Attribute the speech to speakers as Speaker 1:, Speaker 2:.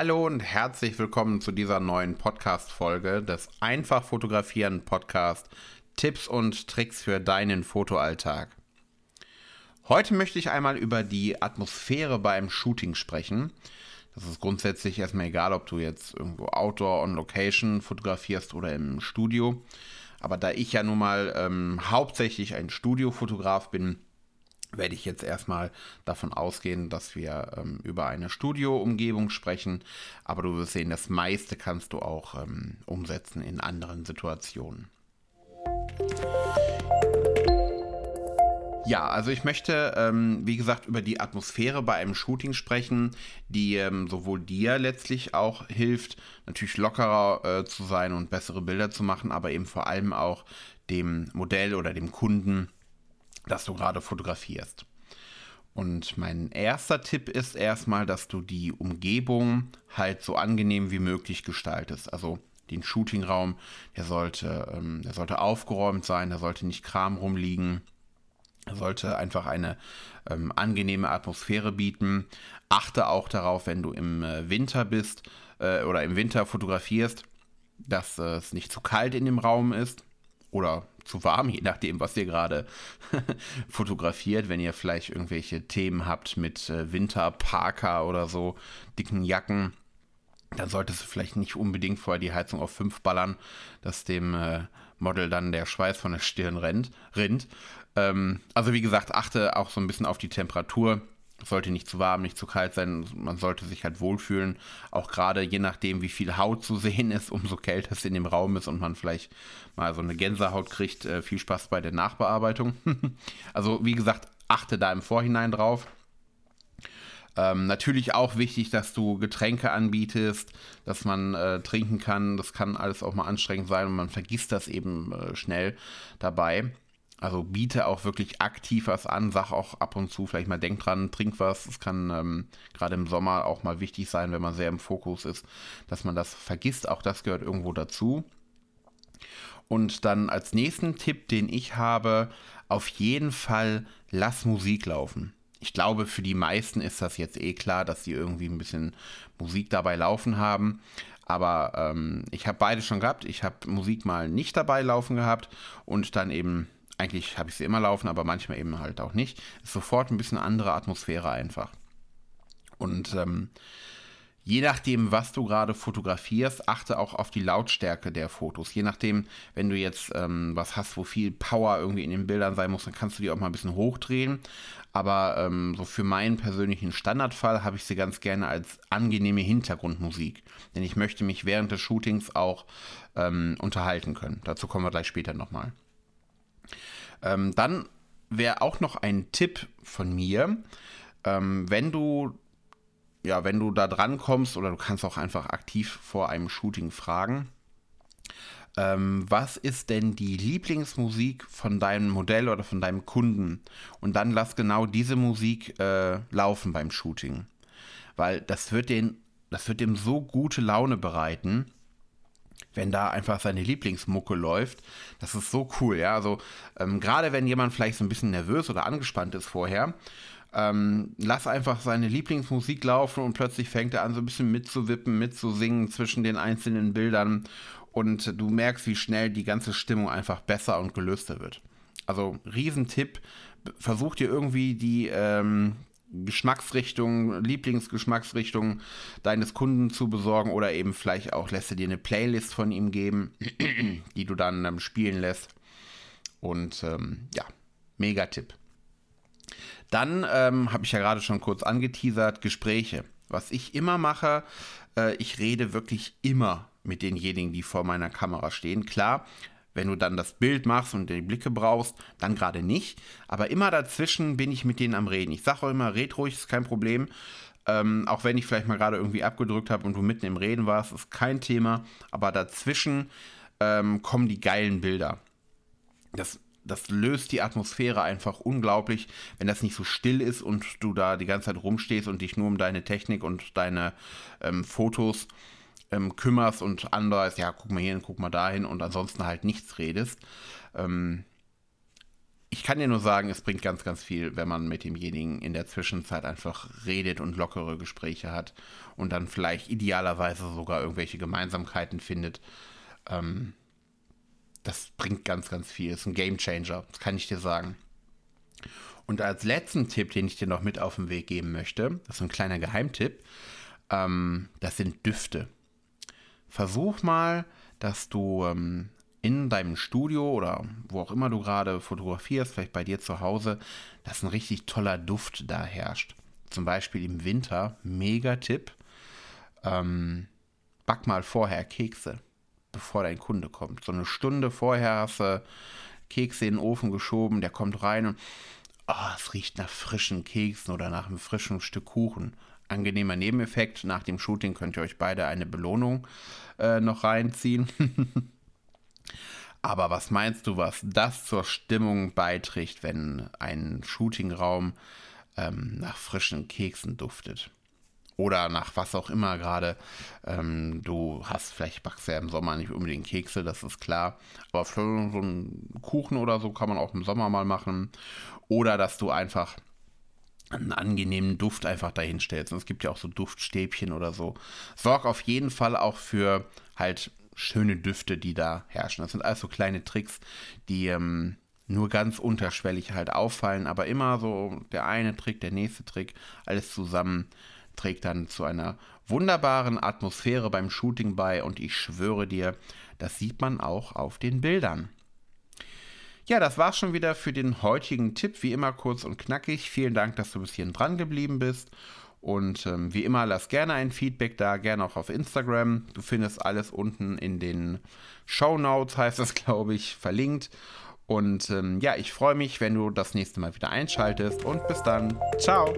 Speaker 1: Hallo und herzlich willkommen zu dieser neuen Podcast-Folge des Einfach Fotografieren Podcast Tipps und Tricks für deinen Fotoalltag. Heute möchte ich einmal über die Atmosphäre beim Shooting sprechen. Das ist grundsätzlich erstmal egal, ob du jetzt irgendwo Outdoor on Location fotografierst oder im Studio. Aber da ich ja nun mal ähm, hauptsächlich ein Studiofotograf bin, werde ich jetzt erstmal davon ausgehen, dass wir ähm, über eine Studioumgebung sprechen. Aber du wirst sehen, das meiste kannst du auch ähm, umsetzen in anderen Situationen. Ja, also ich möchte, ähm, wie gesagt, über die Atmosphäre bei einem Shooting sprechen, die ähm, sowohl dir letztlich auch hilft, natürlich lockerer äh, zu sein und bessere Bilder zu machen, aber eben vor allem auch dem Modell oder dem Kunden das du gerade fotografierst. Und mein erster Tipp ist erstmal, dass du die Umgebung halt so angenehm wie möglich gestaltest. Also den Shootingraum, der sollte, ähm, der sollte aufgeräumt sein, da sollte nicht Kram rumliegen. Er sollte einfach eine ähm, angenehme Atmosphäre bieten. Achte auch darauf, wenn du im äh, Winter bist äh, oder im Winter fotografierst, dass äh, es nicht zu kalt in dem Raum ist oder zu warm, je nachdem, was ihr gerade fotografiert. Wenn ihr vielleicht irgendwelche Themen habt mit äh, Winter, Parker oder so, dicken Jacken, dann solltest du vielleicht nicht unbedingt vorher die Heizung auf 5 ballern, dass dem äh, Model dann der Schweiß von der Stirn rennt, rinnt. Ähm, also wie gesagt, achte auch so ein bisschen auf die Temperatur sollte nicht zu warm, nicht zu kalt sein. Man sollte sich halt wohlfühlen. Auch gerade je nachdem, wie viel Haut zu sehen ist, umso kälter es in dem Raum ist und man vielleicht mal so eine Gänsehaut kriegt. Äh, viel Spaß bei der Nachbearbeitung. also, wie gesagt, achte da im Vorhinein drauf. Ähm, natürlich auch wichtig, dass du Getränke anbietest, dass man äh, trinken kann. Das kann alles auch mal anstrengend sein und man vergisst das eben äh, schnell dabei. Also biete auch wirklich aktiv was an, sag auch ab und zu vielleicht mal denk dran, trink was. Es kann ähm, gerade im Sommer auch mal wichtig sein, wenn man sehr im Fokus ist, dass man das vergisst. Auch das gehört irgendwo dazu. Und dann als nächsten Tipp, den ich habe, auf jeden Fall lass Musik laufen. Ich glaube, für die meisten ist das jetzt eh klar, dass sie irgendwie ein bisschen Musik dabei laufen haben. Aber ähm, ich habe beide schon gehabt. Ich habe Musik mal nicht dabei laufen gehabt und dann eben eigentlich habe ich sie immer laufen, aber manchmal eben halt auch nicht. Ist sofort ein bisschen andere Atmosphäre einfach. Und ähm, je nachdem, was du gerade fotografierst, achte auch auf die Lautstärke der Fotos. Je nachdem, wenn du jetzt ähm, was hast, wo viel Power irgendwie in den Bildern sein muss, dann kannst du die auch mal ein bisschen hochdrehen. Aber ähm, so für meinen persönlichen Standardfall habe ich sie ganz gerne als angenehme Hintergrundmusik. Denn ich möchte mich während des Shootings auch ähm, unterhalten können. Dazu kommen wir gleich später nochmal. Ähm, dann wäre auch noch ein Tipp von mir, ähm, wenn du ja, wenn du da dran kommst oder du kannst auch einfach aktiv vor einem Shooting fragen, ähm, was ist denn die Lieblingsmusik von deinem Modell oder von deinem Kunden? Und dann lass genau diese Musik äh, laufen beim Shooting. Weil das wird, den, das wird dem so gute Laune bereiten wenn da einfach seine Lieblingsmucke läuft. Das ist so cool, ja. Also ähm, gerade wenn jemand vielleicht so ein bisschen nervös oder angespannt ist vorher, ähm, lass einfach seine Lieblingsmusik laufen und plötzlich fängt er an, so ein bisschen mitzuwippen, mitzusingen zwischen den einzelnen Bildern und du merkst, wie schnell die ganze Stimmung einfach besser und gelöster wird. Also Riesentipp, versuch dir irgendwie die, ähm, Geschmacksrichtung, Lieblingsgeschmacksrichtung deines Kunden zu besorgen oder eben vielleicht auch lässt du dir eine Playlist von ihm geben, die du dann ähm, spielen lässt. Und ähm, ja, mega Tipp. Dann ähm, habe ich ja gerade schon kurz angeteasert, Gespräche. Was ich immer mache, äh, ich rede wirklich immer mit denjenigen, die vor meiner Kamera stehen. Klar, wenn du dann das Bild machst und die Blicke brauchst, dann gerade nicht. Aber immer dazwischen bin ich mit denen am Reden. Ich sage auch immer, red ruhig, ist kein Problem. Ähm, auch wenn ich vielleicht mal gerade irgendwie abgedrückt habe und du mitten im Reden warst, ist kein Thema. Aber dazwischen ähm, kommen die geilen Bilder. Das, das löst die Atmosphäre einfach unglaublich, wenn das nicht so still ist und du da die ganze Zeit rumstehst und dich nur um deine Technik und deine ähm, Fotos ähm, kümmerst und anderes, ja, guck mal hier hin, guck mal dahin und ansonsten halt nichts redest. Ähm, ich kann dir nur sagen, es bringt ganz, ganz viel, wenn man mit demjenigen in der Zwischenzeit einfach redet und lockere Gespräche hat und dann vielleicht idealerweise sogar irgendwelche Gemeinsamkeiten findet. Ähm, das bringt ganz, ganz viel. Ist ein Game Changer, das kann ich dir sagen. Und als letzten Tipp, den ich dir noch mit auf den Weg geben möchte, das ist ein kleiner Geheimtipp, ähm, das sind Düfte. Versuch mal, dass du ähm, in deinem Studio oder wo auch immer du gerade fotografierst, vielleicht bei dir zu Hause, dass ein richtig toller Duft da herrscht. Zum Beispiel im Winter, mega Tipp, ähm, back mal vorher Kekse, bevor dein Kunde kommt. So eine Stunde vorher hast du Kekse in den Ofen geschoben, der kommt rein und oh, es riecht nach frischen Keksen oder nach einem frischen Stück Kuchen. Angenehmer Nebeneffekt. Nach dem Shooting könnt ihr euch beide eine Belohnung äh, noch reinziehen. Aber was meinst du, was das zur Stimmung beiträgt, wenn ein Shootingraum ähm, nach frischen Keksen duftet? Oder nach was auch immer gerade. Ähm, du hast, vielleicht backst ja im Sommer nicht unbedingt Kekse, das ist klar. Aber so einen Kuchen oder so kann man auch im Sommer mal machen. Oder dass du einfach einen angenehmen Duft einfach dahin stellst. Und es gibt ja auch so Duftstäbchen oder so. Sorg auf jeden Fall auch für halt schöne Düfte, die da herrschen. Das sind also kleine Tricks, die ähm, nur ganz unterschwellig halt auffallen, aber immer so der eine Trick, der nächste Trick, alles zusammen trägt dann zu einer wunderbaren Atmosphäre beim Shooting bei und ich schwöre dir, das sieht man auch auf den Bildern. Ja, das war's schon wieder für den heutigen Tipp. Wie immer kurz und knackig. Vielen Dank, dass du bis hierhin dran geblieben bist. Und ähm, wie immer, lass gerne ein Feedback da, gerne auch auf Instagram. Du findest alles unten in den Show Notes, heißt das, glaube ich, verlinkt. Und ähm, ja, ich freue mich, wenn du das nächste Mal wieder einschaltest. Und bis dann. Ciao.